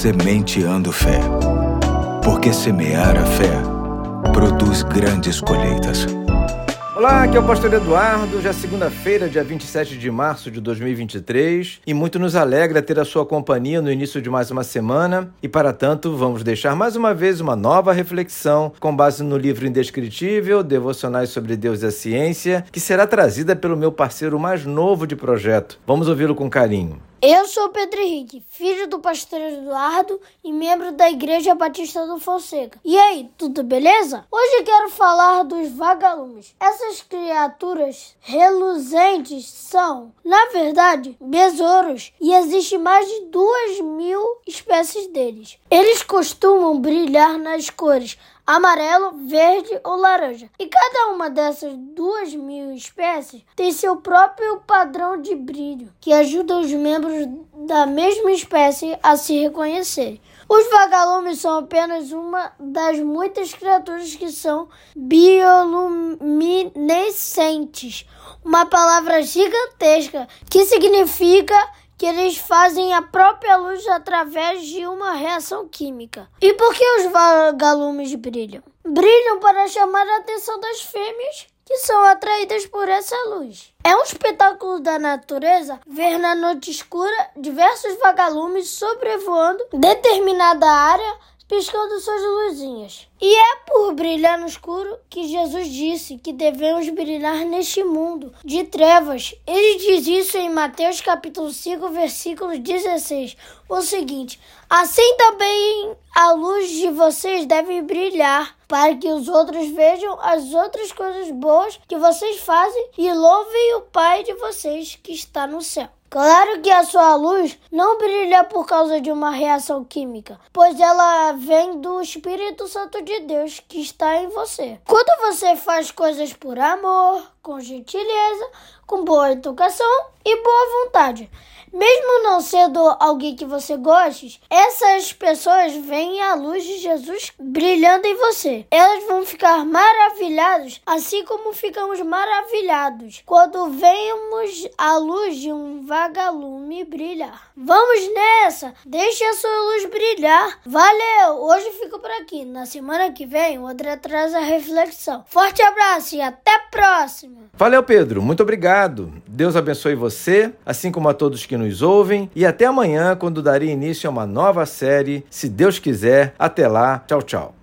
Sementeando Fé. Porque semear a fé produz grandes colheitas. Olá, aqui é o Pastor Eduardo, já segunda-feira, dia 27 de março de 2023, e muito nos alegra ter a sua companhia no início de mais uma semana, e para tanto vamos deixar mais uma vez uma nova reflexão com base no livro Indescritível, Devocionais sobre Deus e a Ciência, que será trazida pelo meu parceiro mais novo de projeto. Vamos ouvi-lo com carinho. Eu sou Pedro Henrique, filho do pastor Eduardo e membro da Igreja Batista do Fonseca. E aí, tudo beleza? Hoje quero falar dos vagalumes. Essas criaturas reluzentes são, na verdade, besouros e existe mais de duas mil espécies deles. Eles costumam brilhar nas cores amarelo, verde ou laranja. E cada uma dessas duas mil espécies tem seu próprio padrão de brilho, que ajuda os membros da mesma espécie a se reconhecerem. Os vagalumes são apenas uma das muitas criaturas que são bioluminescentes, uma palavra gigantesca que significa que eles fazem a própria luz através de uma reação química. E por que os vagalumes brilham? Brilham para chamar a atenção das fêmeas que são atraídas por essa luz. É um espetáculo da natureza ver na noite escura diversos vagalumes sobrevoando determinada área piscando suas luzinhas. E é por brilhar no escuro que Jesus disse que devemos brilhar neste mundo de trevas. Ele diz isso em Mateus capítulo 5, versículo 16. O seguinte: Assim também a luz de vocês deve brilhar, para que os outros vejam as outras coisas boas que vocês fazem e louvem o Pai de vocês que está no céu. Claro que a sua luz não brilha por causa de uma reação química, pois ela vem do Espírito Santo de Deus que está em você. Quando você faz coisas por amor, com gentileza, com boa educação e boa vontade, mesmo não sendo alguém que você goste, essas pessoas veem a luz de Jesus brilhando em você. Elas vão ficar maravilhadas, assim como ficamos maravilhados quando vemos a luz de um vagalume brilhar. Vamos nessa! Deixe a sua luz brilhar. Valeu! Hoje fico por aqui. Na semana que vem, o André traz a reflexão. Forte abraço e até a próxima! Valeu, Pedro. Muito obrigado. Deus abençoe você, assim como a todos que nos ouvem. E até amanhã, quando darei início a uma nova série, se Deus quiser. Até lá. Tchau, tchau.